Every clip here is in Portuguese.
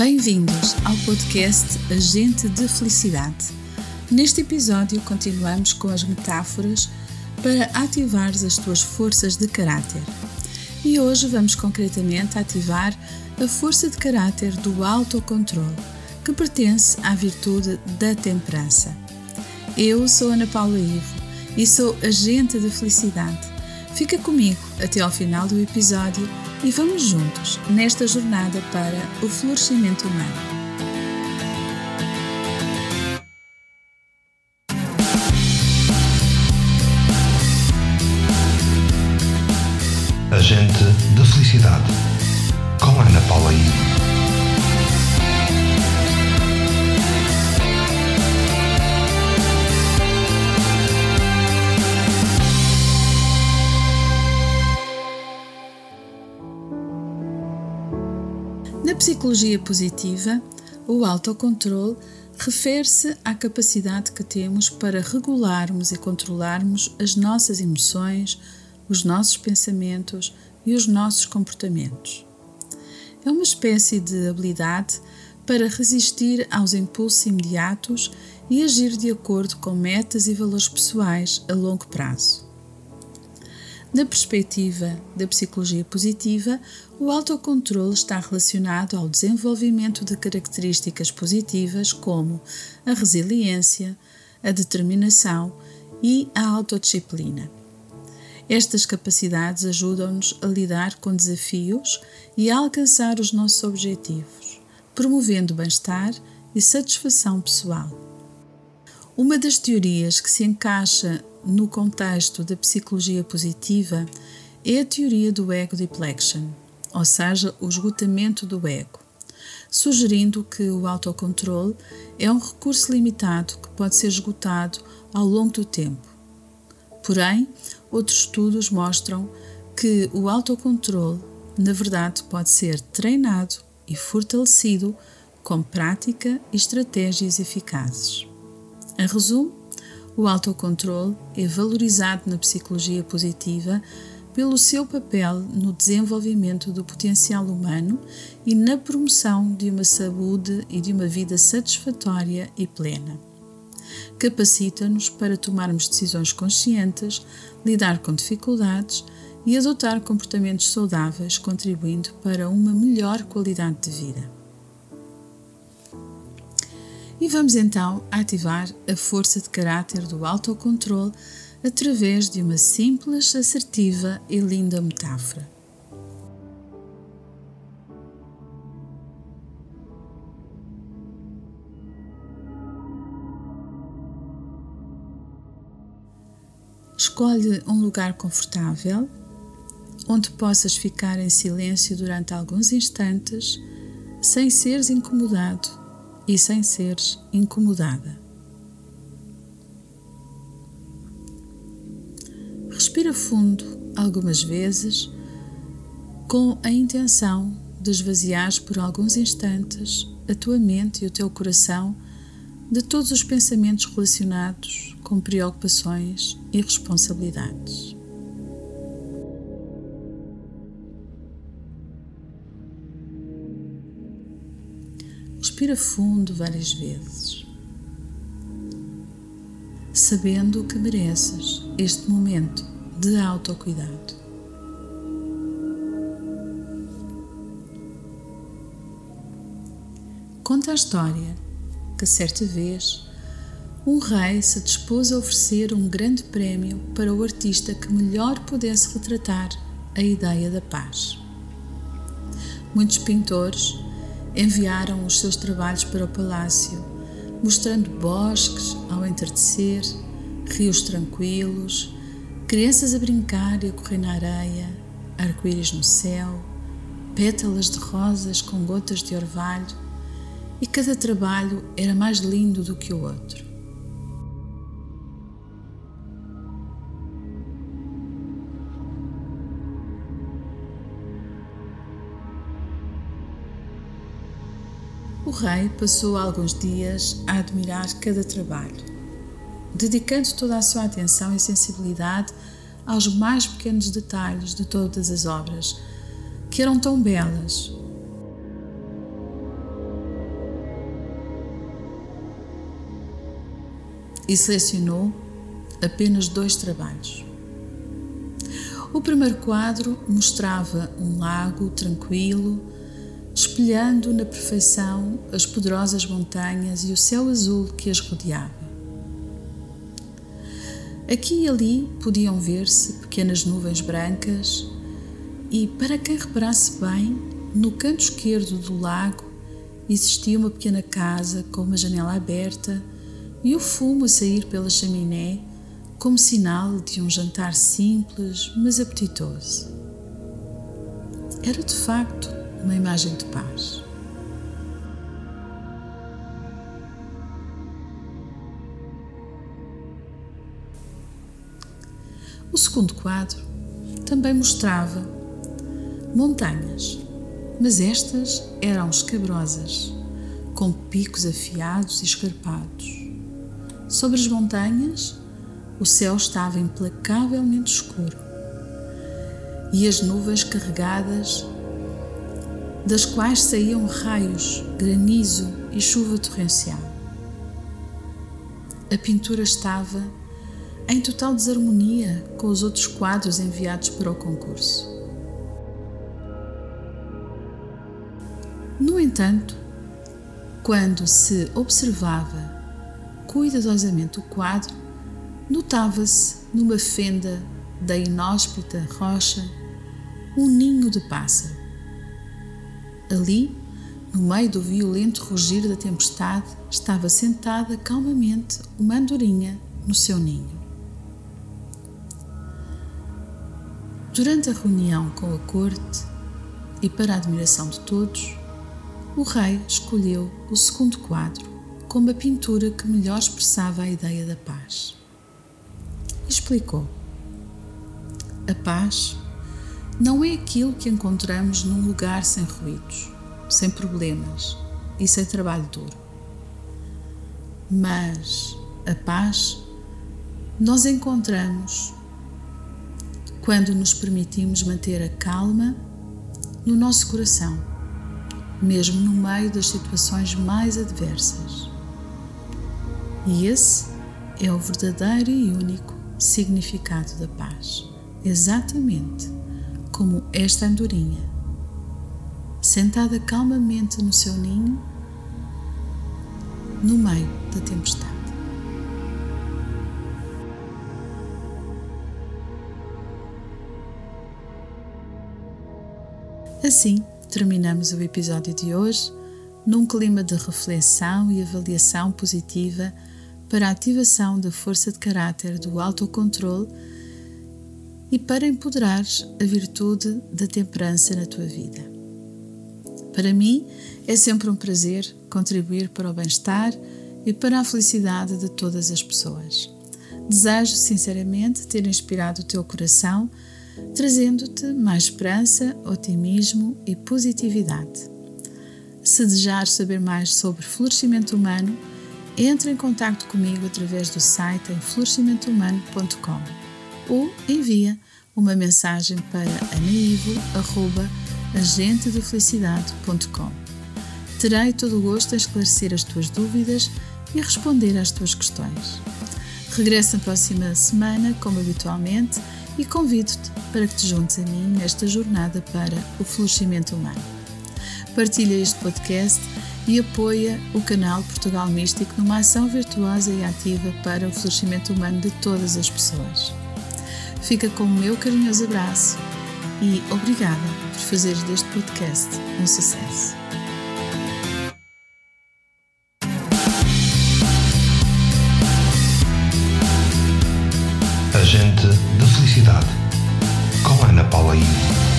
Bem-vindos ao podcast Agente de Felicidade. Neste episódio, continuamos com as metáforas para ativar as tuas forças de caráter. E hoje vamos concretamente ativar a força de caráter do autocontrole, que pertence à virtude da temperança. Eu sou Ana Paula Ivo e sou agente de felicidade. Fica comigo até ao final do episódio e vamos juntos nesta jornada para o florescimento humano. Agente de Felicidade, com Ana Paula I. psicologia positiva, o autocontrole refere-se à capacidade que temos para regularmos e controlarmos as nossas emoções, os nossos pensamentos e os nossos comportamentos. É uma espécie de habilidade para resistir aos impulsos imediatos e agir de acordo com metas e valores pessoais a longo prazo. Na perspectiva da psicologia positiva, o autocontrole está relacionado ao desenvolvimento de características positivas como a resiliência, a determinação e a autodisciplina. Estas capacidades ajudam-nos a lidar com desafios e a alcançar os nossos objetivos, promovendo bem-estar e satisfação pessoal. Uma das teorias que se encaixa no contexto da psicologia positiva é a teoria do ego deflection, ou seja, o esgotamento do ego, sugerindo que o autocontrole é um recurso limitado que pode ser esgotado ao longo do tempo. Porém, outros estudos mostram que o autocontrole, na verdade, pode ser treinado e fortalecido com prática e estratégias eficazes. Em resumo, o autocontrole é valorizado na psicologia positiva pelo seu papel no desenvolvimento do potencial humano e na promoção de uma saúde e de uma vida satisfatória e plena. Capacita-nos para tomarmos decisões conscientes, lidar com dificuldades e adotar comportamentos saudáveis, contribuindo para uma melhor qualidade de vida. E vamos então ativar a força de caráter do autocontrole através de uma simples, assertiva e linda metáfora. Escolhe um lugar confortável onde possas ficar em silêncio durante alguns instantes sem seres incomodado e sem seres incomodada. Respira fundo algumas vezes com a intenção de esvaziar por alguns instantes a tua mente e o teu coração de todos os pensamentos relacionados com preocupações e responsabilidades. Respira fundo várias vezes, sabendo que mereces este momento de autocuidado. Conta a história que certa vez um rei se dispôs a oferecer um grande prémio para o artista que melhor pudesse retratar a ideia da paz. Muitos pintores enviaram os seus trabalhos para o palácio, mostrando bosques ao entardecer, rios tranquilos, crianças a brincar e a correr na areia, arco-íris no céu, pétalas de rosas com gotas de orvalho, e cada trabalho era mais lindo do que o outro. O rei passou alguns dias a admirar cada trabalho, dedicando toda a sua atenção e sensibilidade aos mais pequenos detalhes de todas as obras, que eram tão belas. E selecionou apenas dois trabalhos. O primeiro quadro mostrava um lago tranquilo espelhando na perfeição as poderosas montanhas e o céu azul que as rodeava. Aqui e ali podiam ver-se pequenas nuvens brancas, e para quem reparasse bem, no canto esquerdo do lago existia uma pequena casa com uma janela aberta e o fumo a sair pela chaminé como sinal de um jantar simples, mas apetitoso. Era de facto uma imagem de paz. O segundo quadro também mostrava montanhas, mas estas eram escabrosas, com picos afiados e escarpados. Sobre as montanhas o céu estava implacavelmente escuro e as nuvens carregadas, das quais saíam raios, granizo e chuva torrencial. A pintura estava em total desarmonia com os outros quadros enviados para o concurso. No entanto, quando se observava cuidadosamente o quadro, notava-se numa fenda da inóspita rocha um ninho de pássaro. Ali, no meio do violento rugir da tempestade, estava sentada calmamente uma andorinha no seu ninho. Durante a reunião com a corte, e para a admiração de todos, o rei escolheu o segundo quadro como a pintura que melhor expressava a ideia da paz explicou: A paz não é aquilo que encontramos num lugar sem ruídos, sem problemas e sem trabalho duro. Mas a paz nós encontramos quando nos permitimos manter a calma no nosso coração, mesmo no meio das situações mais adversas. E esse é o verdadeiro e único significado da paz, exatamente como esta andorinha, sentada calmamente no seu ninho, no meio da tempestade. Assim, terminamos o episódio de hoje num clima de reflexão e avaliação positiva para a ativação da força de caráter do autocontrole e para empoderares a virtude da temperança na tua vida. Para mim, é sempre um prazer contribuir para o bem-estar e para a felicidade de todas as pessoas. Desejo sinceramente ter inspirado o teu coração, trazendo-te mais esperança, otimismo e positividade. Se desejares saber mais sobre florescimento humano, entre em contato comigo através do site em florescimentohumano.com ou envia uma mensagem para anaivo.agentedefelicidade.com. Terei todo o gosto em esclarecer as tuas dúvidas e responder às tuas questões. Regresso na próxima semana, como habitualmente, e convido-te para que te juntes a mim nesta jornada para o florescimento humano. Partilha este podcast e apoia o canal Portugal Místico numa ação virtuosa e ativa para o florescimento humano de todas as pessoas. Fica com o meu carinhoso abraço e obrigada por fazeres deste podcast um sucesso. Agente da Felicidade com Ana Paula Ivo.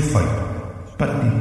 Portugal Místico,